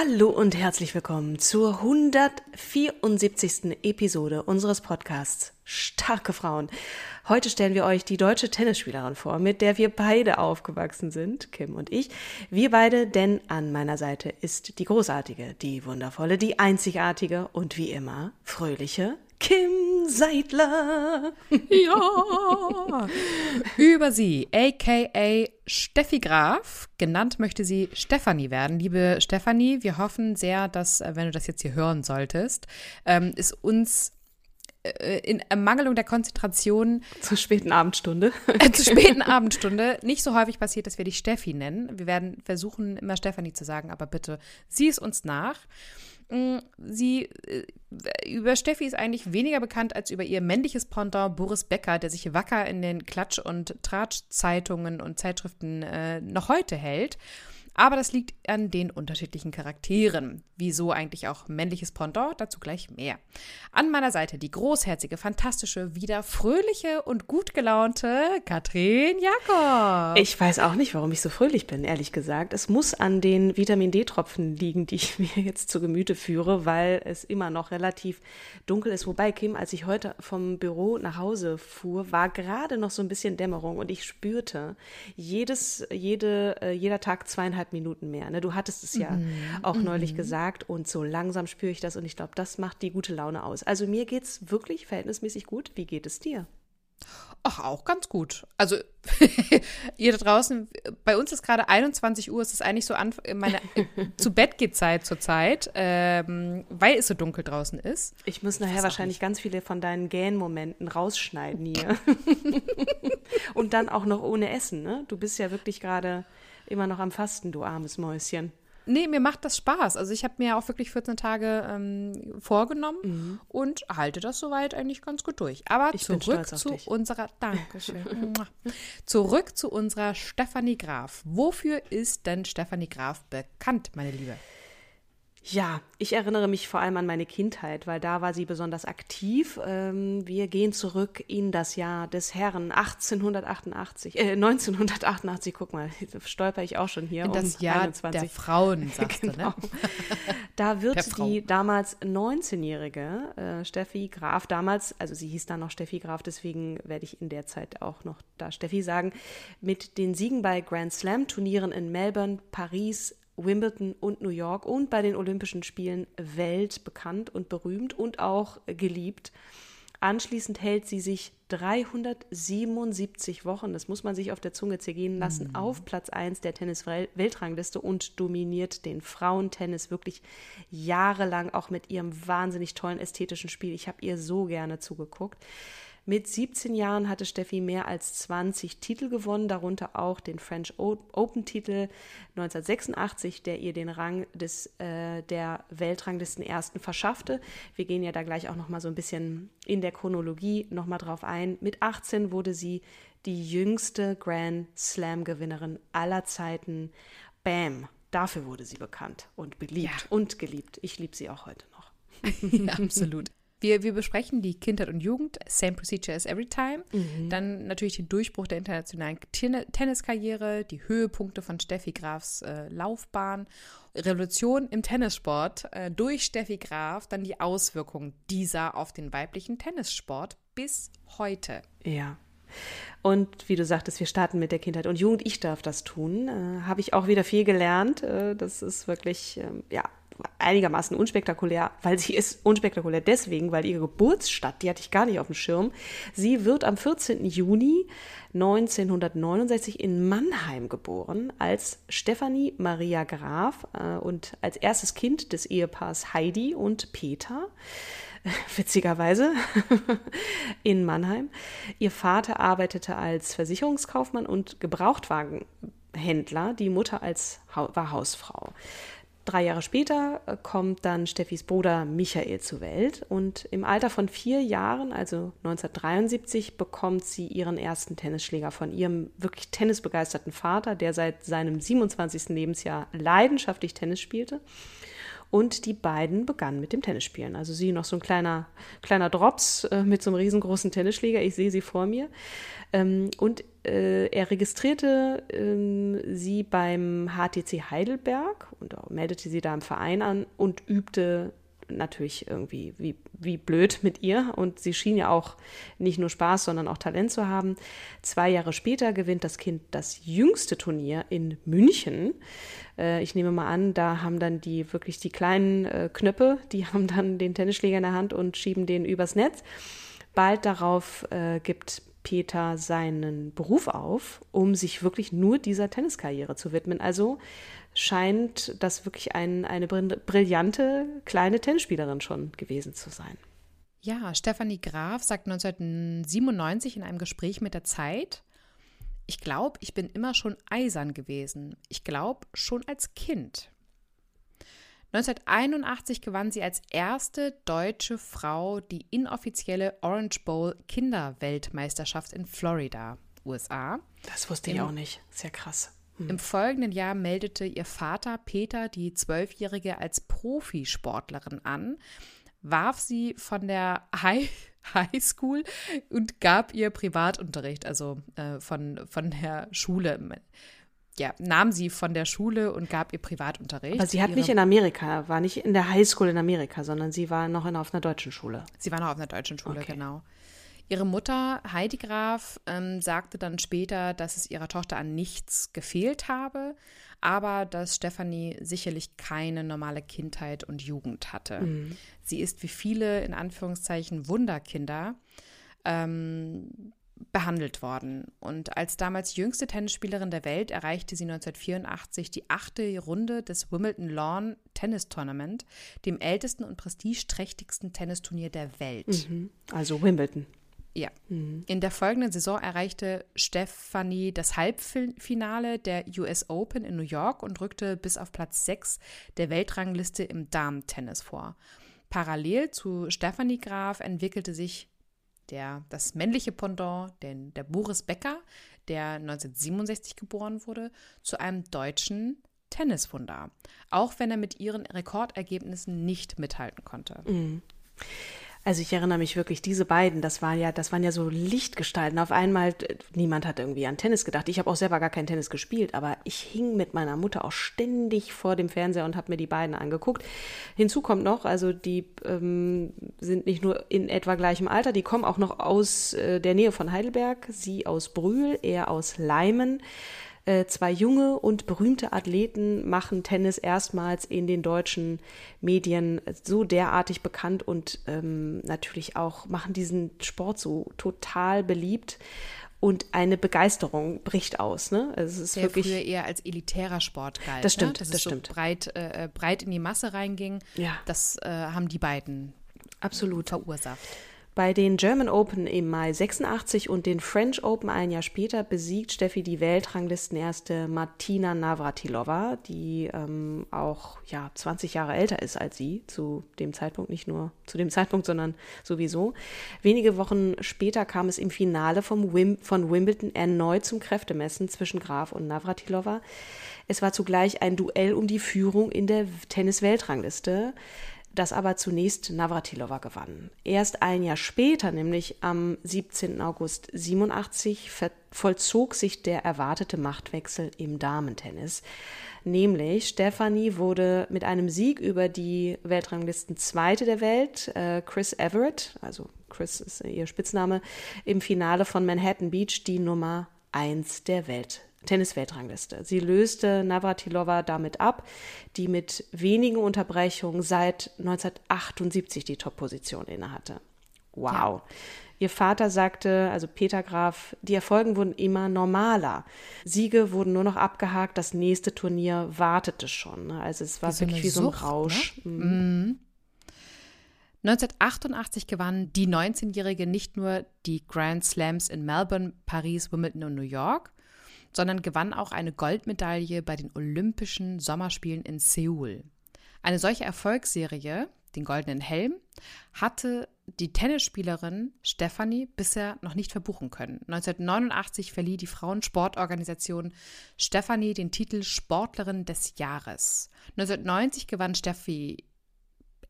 Hallo und herzlich willkommen zur 174. Episode unseres Podcasts Starke Frauen. Heute stellen wir euch die deutsche Tennisspielerin vor, mit der wir beide aufgewachsen sind, Kim und ich. Wir beide, denn an meiner Seite ist die großartige, die wundervolle, die einzigartige und wie immer fröhliche Kim Seidler. Ja. Über sie, aka Steffi Graf, genannt möchte sie Stefanie werden. Liebe Stefanie, wir hoffen sehr, dass, äh, wenn du das jetzt hier hören solltest, ähm, es uns äh, in Ermangelung der Konzentration zur späten Abendstunde. Äh, zur späten Abendstunde nicht so häufig passiert, dass wir dich Steffi nennen. Wir werden versuchen, immer Stefanie zu sagen, aber bitte sieh es uns nach. Mm, sie, äh, über Steffi ist eigentlich weniger bekannt als über ihr männliches Pendant Boris Becker, der sich wacker in den Klatsch- und Tratsch-Zeitungen und Zeitschriften äh, noch heute hält. Aber das liegt an den unterschiedlichen Charakteren. Wieso eigentlich auch männliches Pendant? Dazu gleich mehr. An meiner Seite die großherzige, fantastische, wieder fröhliche und gut gelaunte Katrin Jakob. Ich weiß auch nicht, warum ich so fröhlich bin, ehrlich gesagt. Es muss an den Vitamin D-Tropfen liegen, die ich mir jetzt zu Gemüte führe, weil es immer noch relativ dunkel ist. Wobei, Kim, als ich heute vom Büro nach Hause fuhr, war gerade noch so ein bisschen Dämmerung und ich spürte jedes, jede, äh, jeder Tag zweieinhalb Minuten mehr. Ne? Du hattest es ja mhm. auch neulich mhm. gesagt und so langsam spüre ich das und ich glaube, das macht die gute Laune aus. Also mir geht es wirklich verhältnismäßig gut. Wie geht es dir? Ach, auch ganz gut. Also, ihr da draußen, bei uns ist gerade 21 Uhr, es ist eigentlich so an, meine zu Bett geht Zeit zur Zeit, ähm, weil es so dunkel draußen ist. Ich muss nachher wahrscheinlich nicht. ganz viele von deinen Gähnmomenten rausschneiden hier. Und dann auch noch ohne Essen, ne? Du bist ja wirklich gerade immer noch am Fasten, du armes Mäuschen. Nee, mir macht das Spaß. Also ich habe mir auch wirklich 14 Tage ähm, vorgenommen mhm. und halte das soweit eigentlich ganz gut durch. Aber ich zurück zu unserer Dankeschön. zurück zu unserer Stefanie Graf. Wofür ist denn Stefanie Graf bekannt, meine Liebe? Ja, ich erinnere mich vor allem an meine Kindheit, weil da war sie besonders aktiv. Ähm, wir gehen zurück in das Jahr des Herrn 1888, äh, 1988. Guck mal, stolper ich auch schon hier. In das um Jahr 21. der Frauen, sagst genau. du, ne? Genau. Da wird die damals 19-jährige äh, Steffi Graf, damals, also sie hieß dann noch Steffi Graf, deswegen werde ich in der Zeit auch noch da Steffi sagen, mit den Siegen bei Grand Slam Turnieren in Melbourne, Paris, Wimbledon und New York und bei den Olympischen Spielen weltbekannt und berühmt und auch geliebt. Anschließend hält sie sich 377 Wochen, das muss man sich auf der Zunge zergehen lassen, mhm. auf Platz 1 der Tennis-Weltrangliste und dominiert den Frauentennis wirklich jahrelang, auch mit ihrem wahnsinnig tollen ästhetischen Spiel. Ich habe ihr so gerne zugeguckt. Mit 17 Jahren hatte Steffi mehr als 20 Titel gewonnen, darunter auch den French Open-Titel 1986, der ihr den Rang des, äh, der Weltranglisten Ersten verschaffte. Wir gehen ja da gleich auch noch mal so ein bisschen in der Chronologie noch mal drauf ein. Mit 18 wurde sie die jüngste Grand Slam-Gewinnerin aller Zeiten. Bam! Dafür wurde sie bekannt und beliebt ja. und geliebt. Ich liebe sie auch heute noch. ja, absolut. Wir, wir besprechen die Kindheit und Jugend, same procedure as every time. Mhm. Dann natürlich den Durchbruch der internationalen Tenniskarriere, die Höhepunkte von Steffi Grafs äh, Laufbahn, Revolution im Tennissport äh, durch Steffi Graf, dann die Auswirkungen dieser auf den weiblichen Tennissport bis heute. Ja. Und wie du sagtest, wir starten mit der Kindheit und Jugend. Ich darf das tun. Äh, Habe ich auch wieder viel gelernt. Äh, das ist wirklich, ähm, ja, einigermaßen unspektakulär, weil sie ist unspektakulär deswegen, weil ihre Geburtsstadt, die hatte ich gar nicht auf dem Schirm, sie wird am 14. Juni 1969 in Mannheim geboren als Stefanie Maria Graf äh, und als erstes Kind des Ehepaars Heidi und Peter. witzigerweise, in Mannheim. Ihr Vater arbeitete als Versicherungskaufmann und Gebrauchtwagenhändler, die Mutter als war Hausfrau. Drei Jahre später äh, kommt dann Steffis Bruder Michael zur Welt und im Alter von vier Jahren, also 1973, bekommt sie ihren ersten Tennisschläger von ihrem wirklich tennisbegeisterten Vater, der seit seinem 27. Lebensjahr leidenschaftlich Tennis spielte. Und die beiden begannen mit dem Tennisspielen. Also sie noch so ein kleiner, kleiner Drops äh, mit so einem riesengroßen Tennisschläger. Ich sehe sie vor mir. Ähm, und äh, er registrierte ähm, sie beim HTC Heidelberg und meldete sie da im Verein an und übte natürlich irgendwie wie, wie blöd mit ihr. Und sie schien ja auch nicht nur Spaß, sondern auch Talent zu haben. Zwei Jahre später gewinnt das Kind das jüngste Turnier in München. Äh, ich nehme mal an, da haben dann die wirklich die kleinen äh, Knöpfe, die haben dann den Tennisschläger in der Hand und schieben den übers Netz. Bald darauf äh, gibt Peter seinen Beruf auf, um sich wirklich nur dieser Tenniskarriere zu widmen. Also scheint das wirklich ein, eine brillante kleine Tennisspielerin schon gewesen zu sein. Ja, Stefanie Graf sagt 1997 in einem Gespräch mit der Zeit, ich glaube, ich bin immer schon eisern gewesen. Ich glaube, schon als Kind. 1981 gewann sie als erste deutsche Frau die inoffizielle Orange Bowl Kinderweltmeisterschaft in Florida, USA. Das wusste ich Im, auch nicht. Sehr krass. Hm. Im folgenden Jahr meldete ihr Vater Peter die Zwölfjährige als Profisportlerin an, warf sie von der High Highschool und gab ihr Privatunterricht, also äh, von, von der Schule. Ja, nahm sie von der Schule und gab ihr Privatunterricht. Aber sie hat nicht in Amerika, war nicht in der Highschool in Amerika, sondern sie war noch in, auf einer deutschen Schule. Sie war noch auf einer deutschen Schule, okay. genau. Ihre Mutter Heidi Graf ähm, sagte dann später, dass es ihrer Tochter an nichts gefehlt habe, aber dass Stefanie sicherlich keine normale Kindheit und Jugend hatte. Mhm. Sie ist wie viele in Anführungszeichen Wunderkinder ähm, behandelt worden. Und als damals jüngste Tennisspielerin der Welt erreichte sie 1984 die achte Runde des Wimbledon Lawn Tennis Tournament, dem ältesten und prestigeträchtigsten Tennisturnier der Welt. Mhm. Also Wimbledon. Ja. Mhm. In der folgenden Saison erreichte Stephanie das Halbfinale der US Open in New York und rückte bis auf Platz 6 der Weltrangliste im Damen-Tennis vor. Parallel zu Stephanie Graf entwickelte sich der, das männliche Pendant, den, der Boris Becker, der 1967 geboren wurde, zu einem deutschen Tenniswunder, auch wenn er mit ihren Rekordergebnissen nicht mithalten konnte. Mhm. Also ich erinnere mich wirklich, diese beiden, das waren ja, das waren ja so Lichtgestalten. Auf einmal, niemand hat irgendwie an Tennis gedacht. Ich habe auch selber gar kein Tennis gespielt, aber ich hing mit meiner Mutter auch ständig vor dem Fernseher und habe mir die beiden angeguckt. Hinzu kommt noch, also die ähm, sind nicht nur in etwa gleichem Alter, die kommen auch noch aus äh, der Nähe von Heidelberg, sie aus Brühl, er aus Leimen. Äh, zwei junge und berühmte Athleten machen Tennis erstmals in den deutschen Medien so derartig bekannt und ähm, natürlich auch machen diesen Sport so total beliebt und eine Begeisterung bricht aus. Ne? Also es ist Der wirklich früher eher als elitärer Sport galt. Das stimmt, ne? Dass das stimmt. So breit, äh, breit in die Masse reinging. Ja. Das äh, haben die beiden absolut verursacht. Bei den German Open im Mai 86 und den French Open ein Jahr später besiegt Steffi die Weltranglistenerste Martina Navratilova, die ähm, auch ja 20 Jahre älter ist als sie zu dem Zeitpunkt, nicht nur zu dem Zeitpunkt, sondern sowieso. Wenige Wochen später kam es im Finale vom Wim von Wimbledon erneut zum Kräftemessen zwischen Graf und Navratilova. Es war zugleich ein Duell um die Führung in der Tennis-Weltrangliste. Das aber zunächst Navratilova gewann. Erst ein Jahr später, nämlich am 17. August 87, vollzog sich der erwartete Machtwechsel im Damentennis. Nämlich Stephanie wurde mit einem Sieg über die Weltranglisten Zweite der Welt, äh, Chris Everett, also Chris ist ihr Spitzname, im Finale von Manhattan Beach die Nummer 1 der Welt Tennis-Weltrangliste. Sie löste Navratilova damit ab, die mit wenigen Unterbrechungen seit 1978 die Top-Position innehatte. Wow. Ja. Ihr Vater sagte, also Peter Graf, die Erfolgen wurden immer normaler. Siege wurden nur noch abgehakt, das nächste Turnier wartete schon. Ne? Also es war wie wirklich so wie so ein Sucht, Rausch. Ne? Mhm. 1988 gewann die 19-Jährige nicht nur die Grand Slams in Melbourne, Paris, Wimbledon und New York, sondern gewann auch eine Goldmedaille bei den Olympischen Sommerspielen in Seoul. Eine solche Erfolgsserie, den Goldenen Helm, hatte die Tennisspielerin Stefanie bisher noch nicht verbuchen können. 1989 verlieh die Frauensportorganisation Stefanie den Titel Sportlerin des Jahres. 1990 gewann Steffi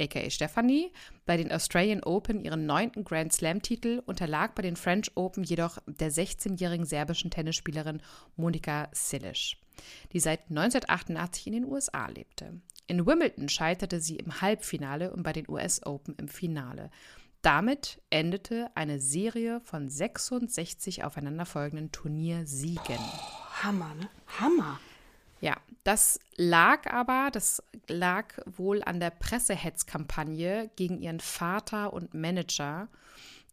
aka Stephanie, bei den Australian Open ihren neunten Grand Slam-Titel, unterlag bei den French Open jedoch der 16-jährigen serbischen Tennisspielerin Monika Silic, die seit 1988 in den USA lebte. In Wimbledon scheiterte sie im Halbfinale und bei den US Open im Finale. Damit endete eine Serie von 66 aufeinanderfolgenden Turniersiegen. Hammer, ne? Hammer. Ja, das lag aber, das lag wohl an der Pressehetzkampagne gegen ihren Vater und Manager,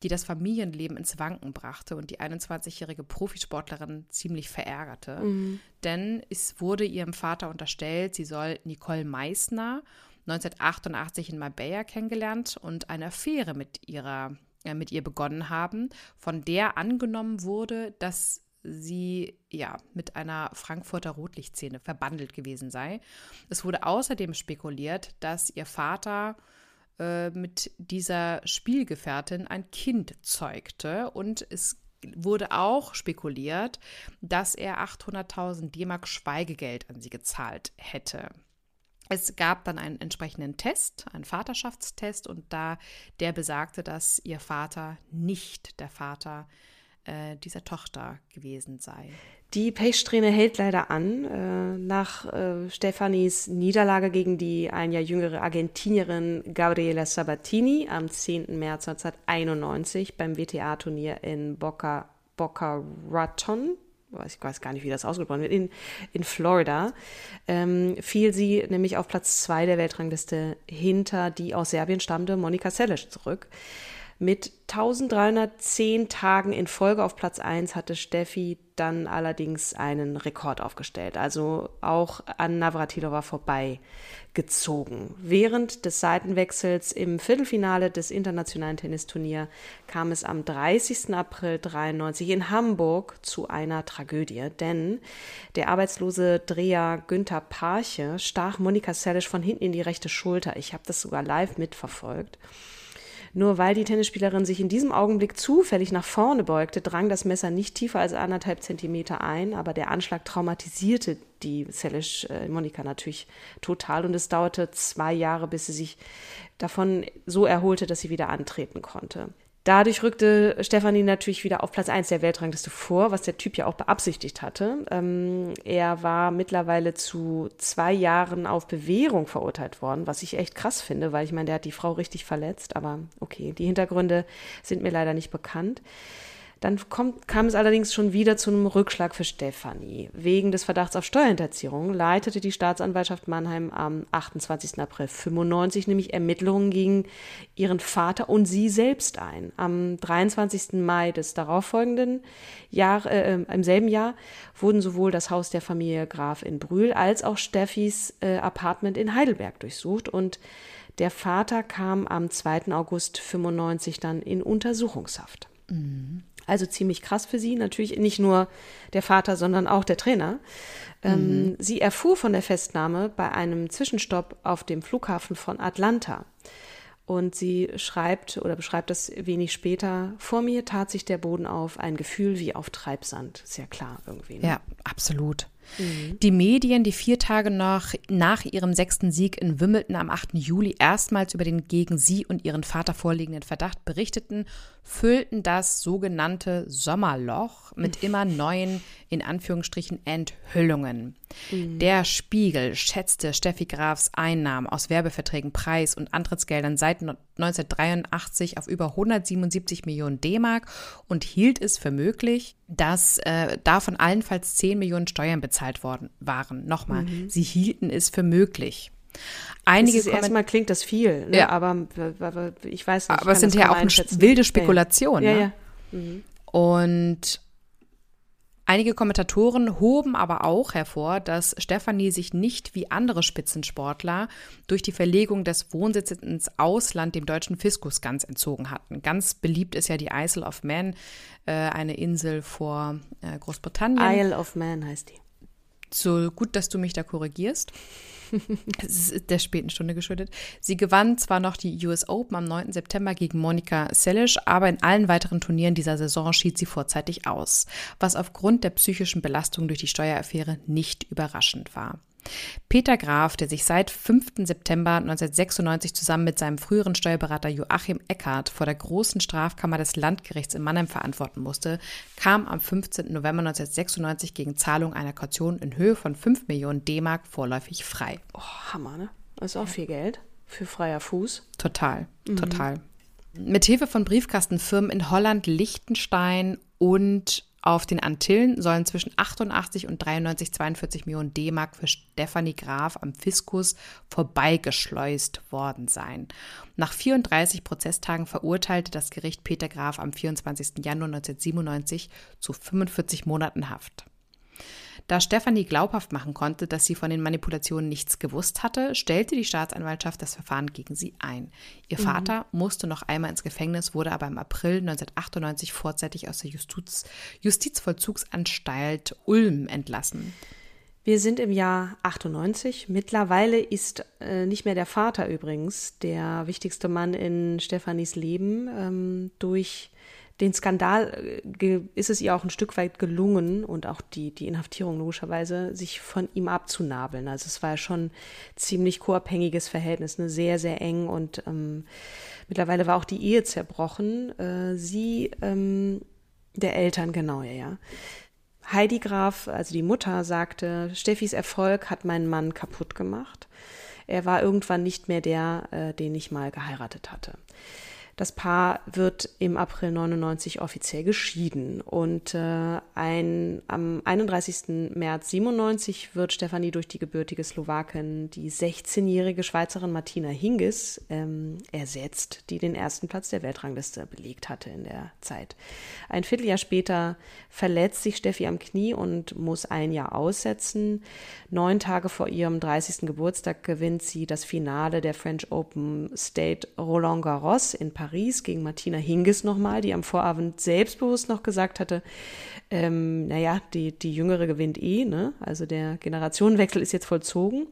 die das Familienleben ins Wanken brachte und die 21-jährige Profisportlerin ziemlich verärgerte. Mhm. Denn es wurde ihrem Vater unterstellt, sie soll Nicole Meissner 1988 in Marbella kennengelernt und eine Affäre mit ihrer äh, mit ihr begonnen haben, von der angenommen wurde, dass sie ja mit einer Frankfurter Rotlichtszene verbandelt gewesen sei. Es wurde außerdem spekuliert, dass ihr Vater äh, mit dieser Spielgefährtin ein Kind zeugte und es wurde auch spekuliert, dass er 800.000 D-Mark Schweigegeld an sie gezahlt hätte. Es gab dann einen entsprechenden Test, einen Vaterschaftstest, und da der besagte, dass ihr Vater nicht der Vater äh, dieser Tochter gewesen sei. Die Pechsträhne hält leider an. Äh, nach äh, Stefanis Niederlage gegen die ein Jahr jüngere Argentinierin Gabriela Sabatini am 10. März 1991 beim WTA-Turnier in Boca, Boca Raton, ich weiß gar nicht, wie das ausgesprochen wird, in, in Florida, ähm, fiel sie nämlich auf Platz 2 der Weltrangliste hinter die aus Serbien stammende Monika Seles zurück. Mit 1310 Tagen in Folge auf Platz 1 hatte Steffi dann allerdings einen Rekord aufgestellt, also auch an Navratilova vorbeigezogen. Während des Seitenwechsels im Viertelfinale des internationalen Tennisturniers kam es am 30. April 93 in Hamburg zu einer Tragödie, denn der arbeitslose Dreher Günther Parche stach Monika Seles von hinten in die rechte Schulter. Ich habe das sogar live mitverfolgt. Nur weil die Tennisspielerin sich in diesem Augenblick zufällig nach vorne beugte, drang das Messer nicht tiefer als anderthalb Zentimeter ein, aber der Anschlag traumatisierte die Selisch äh, Monika natürlich total und es dauerte zwei Jahre, bis sie sich davon so erholte, dass sie wieder antreten konnte. Dadurch rückte Stefanie natürlich wieder auf Platz 1 der Weltrangliste vor, was der Typ ja auch beabsichtigt hatte. Ähm, er war mittlerweile zu zwei Jahren auf Bewährung verurteilt worden, was ich echt krass finde, weil ich meine, der hat die Frau richtig verletzt, aber okay, die Hintergründe sind mir leider nicht bekannt. Dann kommt, kam es allerdings schon wieder zu einem Rückschlag für Stefanie. Wegen des Verdachts auf Steuerhinterziehung leitete die Staatsanwaltschaft Mannheim am 28. April 95 nämlich Ermittlungen gegen ihren Vater und sie selbst ein. Am 23. Mai des darauffolgenden Jahr, äh, äh, im selben Jahr wurden sowohl das Haus der Familie Graf in Brühl als auch Steffis äh, Apartment in Heidelberg durchsucht und der Vater kam am 2. August 95 dann in Untersuchungshaft. Mhm. Also ziemlich krass für sie. Natürlich nicht nur der Vater, sondern auch der Trainer. Ähm, mhm. Sie erfuhr von der Festnahme bei einem Zwischenstopp auf dem Flughafen von Atlanta. Und sie schreibt oder beschreibt das wenig später. Vor mir tat sich der Boden auf, ein Gefühl wie auf Treibsand. Sehr klar irgendwie. Ne? Ja, absolut. Mhm. Die Medien, die vier Tage noch nach ihrem sechsten Sieg in Wimbledon am 8. Juli erstmals über den gegen sie und ihren Vater vorliegenden Verdacht berichteten, füllten das sogenannte Sommerloch mit immer neuen, in Anführungsstrichen, Enthüllungen. Mhm. Der Spiegel schätzte Steffi Grafs Einnahmen aus Werbeverträgen, Preis und Antrittsgeldern seit 1983 auf über 177 Millionen D-Mark und hielt es für möglich, dass äh, davon allenfalls 10 Millionen Steuern bezahlt worden waren. Nochmal, mhm. sie hielten es für möglich. Einige erstmal klingt das viel, ne? ja. aber, aber, ich weiß nicht. Aber es sind ja auch wilde Spekulationen. Ja, ne? ja. Mhm. Und Einige Kommentatoren hoben aber auch hervor, dass Stefanie sich nicht wie andere Spitzensportler durch die Verlegung des Wohnsitzes ins Ausland dem deutschen Fiskus ganz entzogen hatten. Ganz beliebt ist ja die Isle of Man, äh, eine Insel vor äh, Großbritannien. Isle of Man heißt die. So gut, dass du mich da korrigierst. es ist der späten Stunde geschuldet. Sie gewann zwar noch die US Open am 9. September gegen Monika Seles, aber in allen weiteren Turnieren dieser Saison schied sie vorzeitig aus, was aufgrund der psychischen Belastung durch die Steueraffäre nicht überraschend war. Peter Graf, der sich seit 5. September 1996 zusammen mit seinem früheren Steuerberater Joachim Eckert vor der großen Strafkammer des Landgerichts in Mannheim verantworten musste, kam am 15. November 1996 gegen Zahlung einer Kaution in Höhe von 5 Millionen D-Mark vorläufig frei. Oh, Hammer, ne? Das ist auch viel Geld für freier Fuß. Total, mhm. total. Mithilfe von Briefkastenfirmen in Holland, Liechtenstein und auf den Antillen sollen zwischen 88 und 93, 42 Millionen D-Mark für Stefanie Graf am Fiskus vorbeigeschleust worden sein. Nach 34 Prozesstagen verurteilte das Gericht Peter Graf am 24. Januar 1997 zu 45 Monaten Haft. Da Stefanie glaubhaft machen konnte, dass sie von den Manipulationen nichts gewusst hatte, stellte die Staatsanwaltschaft das Verfahren gegen sie ein. Ihr mhm. Vater musste noch einmal ins Gefängnis, wurde aber im April 1998 vorzeitig aus der Justiz Justizvollzugsanstalt Ulm entlassen. Wir sind im Jahr 98. Mittlerweile ist äh, nicht mehr der Vater übrigens der wichtigste Mann in Stefanis Leben ähm, durch den Skandal äh, ist es ihr auch ein Stück weit gelungen und auch die, die Inhaftierung logischerweise, sich von ihm abzunabeln. Also es war schon ziemlich co-abhängiges Verhältnis, ne? sehr, sehr eng und ähm, mittlerweile war auch die Ehe zerbrochen. Äh, sie, ähm, der Eltern, genau, ja, ja. Heidi Graf, also die Mutter, sagte, Steffis Erfolg hat meinen Mann kaputt gemacht. Er war irgendwann nicht mehr der, äh, den ich mal geheiratet hatte. Das Paar wird im April 99 offiziell geschieden und äh, ein, am 31. März 97 wird Stefanie durch die gebürtige Slowakin, die 16-jährige Schweizerin Martina Hingis, ähm, ersetzt, die den ersten Platz der Weltrangliste belegt hatte in der Zeit. Ein Vierteljahr später verletzt sich Steffi am Knie und muss ein Jahr aussetzen. Neun Tage vor ihrem 30. Geburtstag gewinnt sie das Finale der French Open State Roland Garros in Paris Paris gegen Martina Hingis nochmal, die am Vorabend selbstbewusst noch gesagt hatte, ähm, naja, die, die Jüngere gewinnt eh, ne? also der Generationenwechsel ist jetzt vollzogen,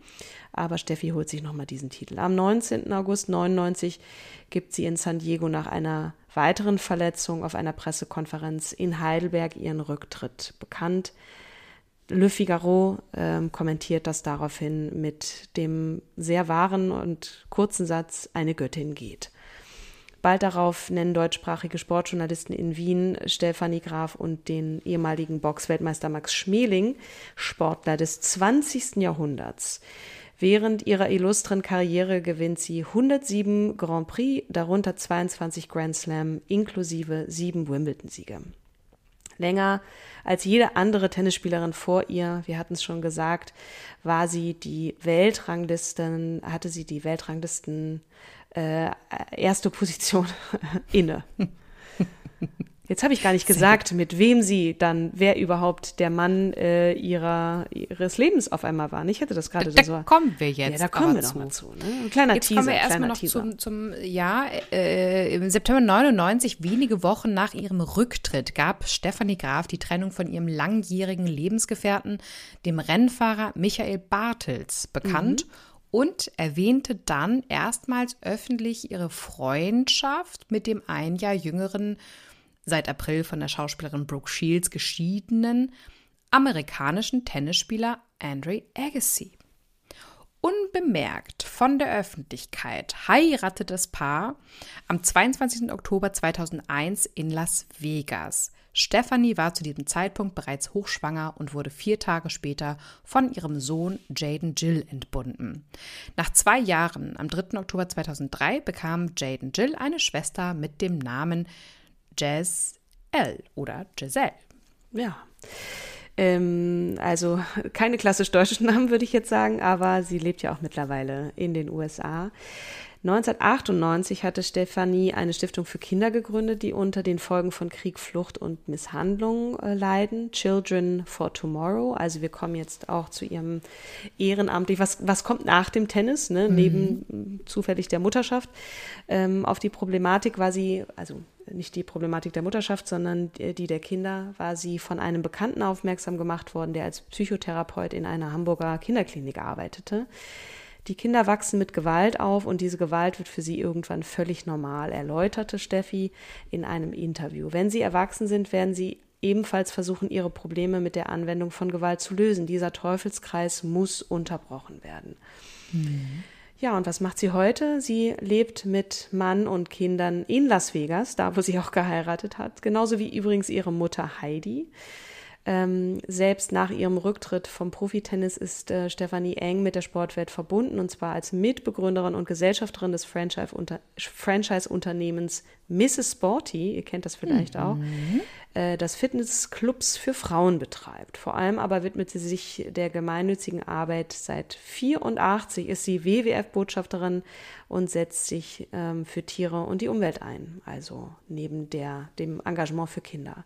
aber Steffi holt sich nochmal diesen Titel. Am 19. August 99 gibt sie in San Diego nach einer weiteren Verletzung auf einer Pressekonferenz in Heidelberg ihren Rücktritt bekannt. Le Figaro ähm, kommentiert das daraufhin mit dem sehr wahren und kurzen Satz, eine Göttin geht. Bald darauf nennen deutschsprachige Sportjournalisten in Wien Stefanie Graf und den ehemaligen Boxweltmeister Max Schmeling Sportler des 20. Jahrhunderts. Während ihrer illustren Karriere gewinnt sie 107 Grand Prix, darunter 22 Grand Slam inklusive sieben Wimbledon-Siege. Länger als jede andere Tennisspielerin vor ihr, wir hatten es schon gesagt, war sie die Weltranglisten, hatte sie die Weltranglisten äh, erste Position inne. Jetzt habe ich gar nicht gesagt, mit wem sie dann, wer überhaupt der Mann äh, ihrer, ihres Lebens auf einmal war. Ich hätte das gerade da, so. Da kommen wir jetzt. Ja, da kommen wir zu. mal zu. Ne? Ein kleiner jetzt Teaser. Kommen wir erstmal noch zum, zum ja, äh, im September 99, wenige Wochen nach ihrem Rücktritt, gab Stefanie Graf die Trennung von ihrem langjährigen Lebensgefährten, dem Rennfahrer Michael Bartels, bekannt. Mhm und erwähnte dann erstmals öffentlich ihre Freundschaft mit dem ein Jahr jüngeren, seit April von der Schauspielerin Brooke Shields geschiedenen, amerikanischen Tennisspieler Andre Agassi. Unbemerkt von der Öffentlichkeit heiratet das Paar am 22. Oktober 2001 in Las Vegas. Stephanie war zu diesem Zeitpunkt bereits hochschwanger und wurde vier Tage später von ihrem Sohn Jaden Jill entbunden. Nach zwei Jahren, am 3. Oktober 2003, bekam Jaden Jill eine Schwester mit dem Namen Jazz L oder Giselle. Ja. Ähm, also keine klassisch deutschen Namen, würde ich jetzt sagen, aber sie lebt ja auch mittlerweile in den USA. 1998 hatte Stefanie eine Stiftung für Kinder gegründet, die unter den Folgen von Krieg, Flucht und Misshandlung äh, leiden. Children for Tomorrow. Also wir kommen jetzt auch zu ihrem ehrenamtlich. Was, was kommt nach dem Tennis, ne? Mhm. neben zufällig der Mutterschaft? Ähm, auf die Problematik war sie, also nicht die Problematik der Mutterschaft, sondern die der Kinder, war sie von einem Bekannten aufmerksam gemacht worden, der als Psychotherapeut in einer Hamburger Kinderklinik arbeitete. Die Kinder wachsen mit Gewalt auf und diese Gewalt wird für sie irgendwann völlig normal, erläuterte Steffi in einem Interview. Wenn sie erwachsen sind, werden sie ebenfalls versuchen, ihre Probleme mit der Anwendung von Gewalt zu lösen. Dieser Teufelskreis muss unterbrochen werden. Mhm. Ja, und was macht sie heute? Sie lebt mit Mann und Kindern in Las Vegas, da wo sie auch geheiratet hat, genauso wie übrigens ihre Mutter Heidi. Ähm, selbst nach ihrem Rücktritt vom Profitennis ist äh, Stefanie eng mit der Sportwelt verbunden und zwar als Mitbegründerin und Gesellschafterin des Franchise-Unternehmens Mrs. Sporty, ihr kennt das vielleicht mhm. auch, äh, das Fitnessclubs für Frauen betreibt. Vor allem aber widmet sie sich der gemeinnützigen Arbeit. Seit 84 ist sie WWF-Botschafterin und setzt sich ähm, für Tiere und die Umwelt ein, also neben der, dem Engagement für Kinder.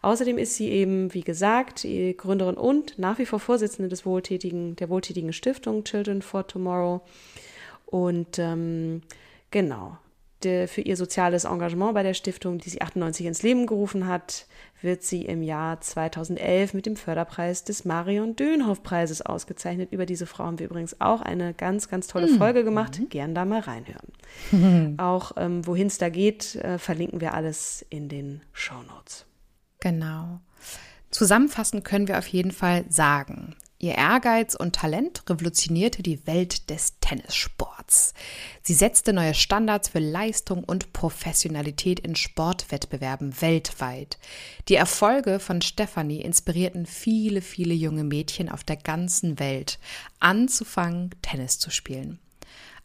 Außerdem ist sie eben, wie gesagt, Gründerin und nach wie vor Vorsitzende des wohltätigen, der wohltätigen Stiftung Children for Tomorrow. Und ähm, genau, de, für ihr soziales Engagement bei der Stiftung, die sie 98 ins Leben gerufen hat, wird sie im Jahr 2011 mit dem Förderpreis des Marion Dönhoff Preises ausgezeichnet. Über diese Frau haben wir übrigens auch eine ganz, ganz tolle mhm. Folge gemacht. Mhm. Gern da mal reinhören. auch ähm, wohin es da geht, äh, verlinken wir alles in den Show Notes. Genau. Zusammenfassend können wir auf jeden Fall sagen, Ihr Ehrgeiz und Talent revolutionierte die Welt des Tennissports. Sie setzte neue Standards für Leistung und Professionalität in Sportwettbewerben weltweit. Die Erfolge von Stephanie inspirierten viele, viele junge Mädchen auf der ganzen Welt, anzufangen, Tennis zu spielen.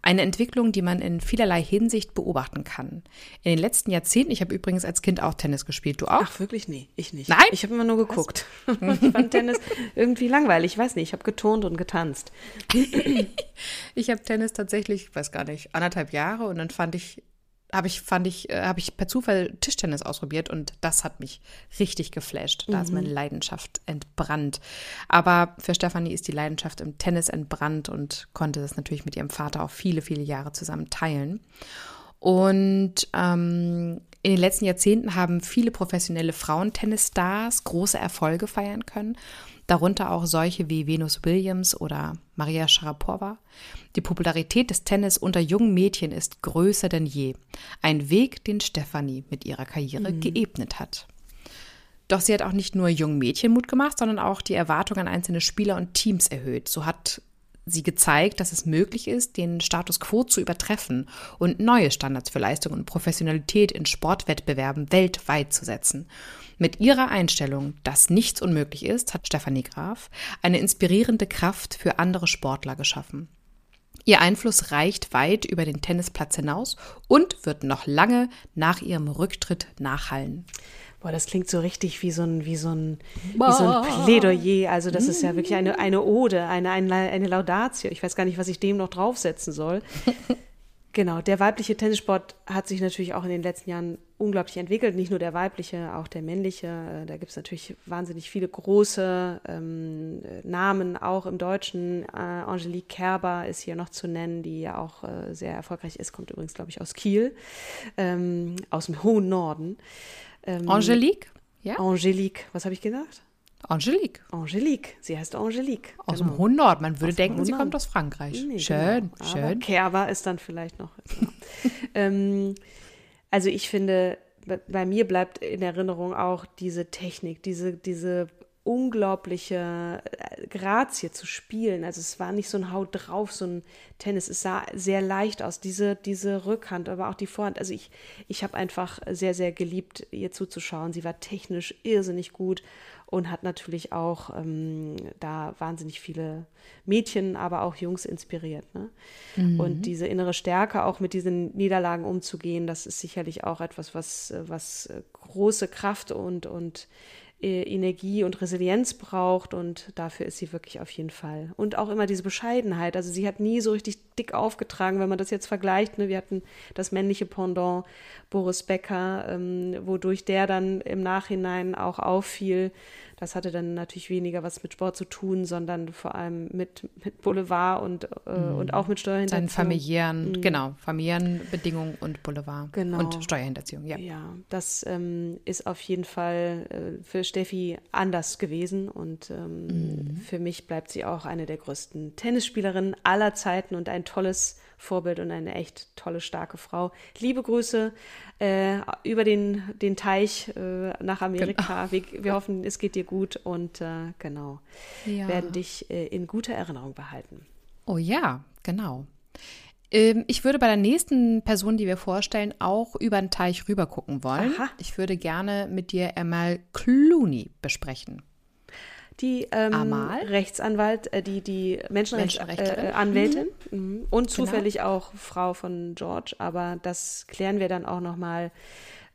Eine Entwicklung, die man in vielerlei Hinsicht beobachten kann. In den letzten Jahrzehnten, ich habe übrigens als Kind auch Tennis gespielt. Du auch? Ach, wirklich? Nee, ich nicht. Nein? Ich habe immer nur geguckt. ich fand Tennis irgendwie langweilig. Ich weiß nicht, ich habe geturnt und getanzt. ich habe Tennis tatsächlich, ich weiß gar nicht, anderthalb Jahre und dann fand ich habe ich, fand ich, äh, habe ich per Zufall Tischtennis ausprobiert und das hat mich richtig geflasht. Da mhm. ist meine. Leidenschaft entbrannt. Aber für Stefanie ist die Leidenschaft im Tennis entbrannt und konnte das natürlich mit ihrem Vater auch viele, viele Jahre zusammen teilen. Und ähm, in den letzten Jahrzehnten haben viele professionelle Frauentennisstars große Erfolge feiern können darunter auch solche wie Venus Williams oder Maria Sharapova. Die Popularität des Tennis unter jungen Mädchen ist größer denn je. Ein Weg, den Stefanie mit ihrer Karriere mhm. geebnet hat. Doch sie hat auch nicht nur jungen Mädchen Mut gemacht, sondern auch die Erwartungen an einzelne Spieler und Teams erhöht. So hat sie gezeigt, dass es möglich ist, den Status quo zu übertreffen und neue Standards für Leistung und Professionalität in Sportwettbewerben weltweit zu setzen. Mit ihrer Einstellung, dass nichts unmöglich ist, hat Stefanie Graf eine inspirierende Kraft für andere Sportler geschaffen. Ihr Einfluss reicht weit über den Tennisplatz hinaus und wird noch lange nach ihrem Rücktritt nachhallen. Boah, das klingt so richtig wie so ein, wie so ein, wie so ein Plädoyer. Also das ist ja wirklich eine, eine Ode, eine, eine, eine Laudatio. Ich weiß gar nicht, was ich dem noch draufsetzen soll. Genau, der weibliche Tennissport hat sich natürlich auch in den letzten Jahren unglaublich entwickelt. Nicht nur der weibliche, auch der männliche. Äh, da gibt es natürlich wahnsinnig viele große ähm, Namen, auch im Deutschen. Äh, Angelique Kerber ist hier noch zu nennen, die ja auch äh, sehr erfolgreich ist, kommt übrigens, glaube ich, aus Kiel, ähm, aus dem hohen Norden. Ähm, Angelique? Ja. Angelique, was habe ich gesagt? Angelique. Angelique. Sie heißt Angelique. Aus genau. dem Nord. Man würde aus denken, sie kommt aus Frankreich. Nee, schön, genau. schön. Kerber ist dann vielleicht noch. ähm, also ich finde, bei mir bleibt in Erinnerung auch diese Technik, diese, diese unglaubliche äh, Grazie zu spielen. Also es war nicht so ein Haut drauf, so ein Tennis. Es sah sehr leicht aus, diese, diese Rückhand, aber auch die Vorhand. Also ich, ich habe einfach sehr, sehr geliebt, ihr zuzuschauen. Sie war technisch irrsinnig gut und hat natürlich auch ähm, da wahnsinnig viele Mädchen, aber auch Jungs inspiriert. Ne? Mhm. Und diese innere Stärke, auch mit diesen Niederlagen umzugehen, das ist sicherlich auch etwas, was, was große Kraft und, und äh, Energie und Resilienz braucht und dafür ist sie wirklich auf jeden Fall. Und auch immer diese Bescheidenheit. Also sie hat nie so richtig dick aufgetragen, wenn man das jetzt vergleicht. Ne? Wir hatten das männliche Pendant Boris Becker, ähm, wodurch der dann im Nachhinein auch auffiel das hatte dann natürlich weniger was mit Sport zu tun, sondern vor allem mit, mit Boulevard und, äh, mhm. und auch mit Steuerhinterziehung. Seinen familiären, mhm. genau, familiären Bedingungen und Boulevard genau. und Steuerhinterziehung, ja. Ja, das ähm, ist auf jeden Fall äh, für Steffi anders gewesen und ähm, mhm. für mich bleibt sie auch eine der größten Tennisspielerinnen aller Zeiten und ein tolles Vorbild und eine echt tolle, starke Frau. Liebe Grüße äh, über den, den Teich äh, nach Amerika. Genau. Wir, wir, hoffen, es geht dir gut und äh, genau, ja. werden dich äh, in guter Erinnerung behalten. Oh ja, genau. Ähm, ich würde bei der nächsten Person, die wir vorstellen, auch über den Teich rüber gucken wollen. Aha. Ich würde gerne mit dir einmal Clooney besprechen die ähm, Rechtsanwalt, äh, die, die Menschenrechtsanwältin äh, mhm. und genau. zufällig genau. auch Frau von George. Aber das klären wir dann auch nochmal,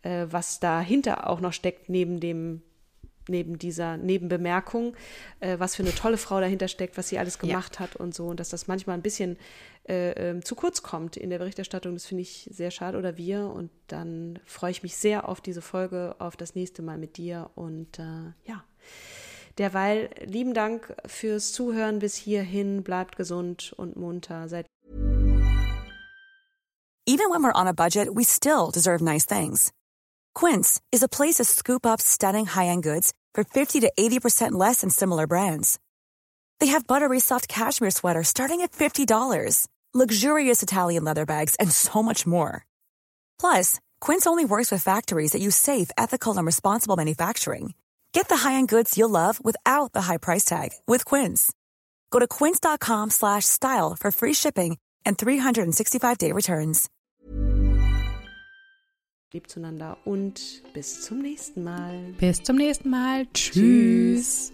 äh, was dahinter auch noch steckt, neben dem neben dieser Nebenbemerkung, äh, was für eine tolle Frau dahinter steckt, was sie alles gemacht ja. hat und so. Und dass das manchmal ein bisschen äh, äh, zu kurz kommt in der Berichterstattung, das finde ich sehr schade oder wir. Und dann freue ich mich sehr auf diese Folge, auf das nächste Mal mit dir. Und äh, ja. Derweil lieben Dank fürs Zuhören bis hierhin. Bleibt gesund und munter. Seid Even when we're on a budget, we still deserve nice things. Quince is a place to scoop up stunning high-end goods for 50 to 80% less than similar brands. They have buttery soft cashmere sweaters starting at $50, luxurious Italian leather bags, and so much more. Plus, Quince only works with factories that use safe, ethical, and responsible manufacturing. Get the high-end goods you'll love without the high price tag with Quince. Go to quince.com slash style for free shipping and 365-day returns. Lieb zueinander und bis zum nächsten Mal. Bis zum nächsten Mal. Tschüss. Tschüss.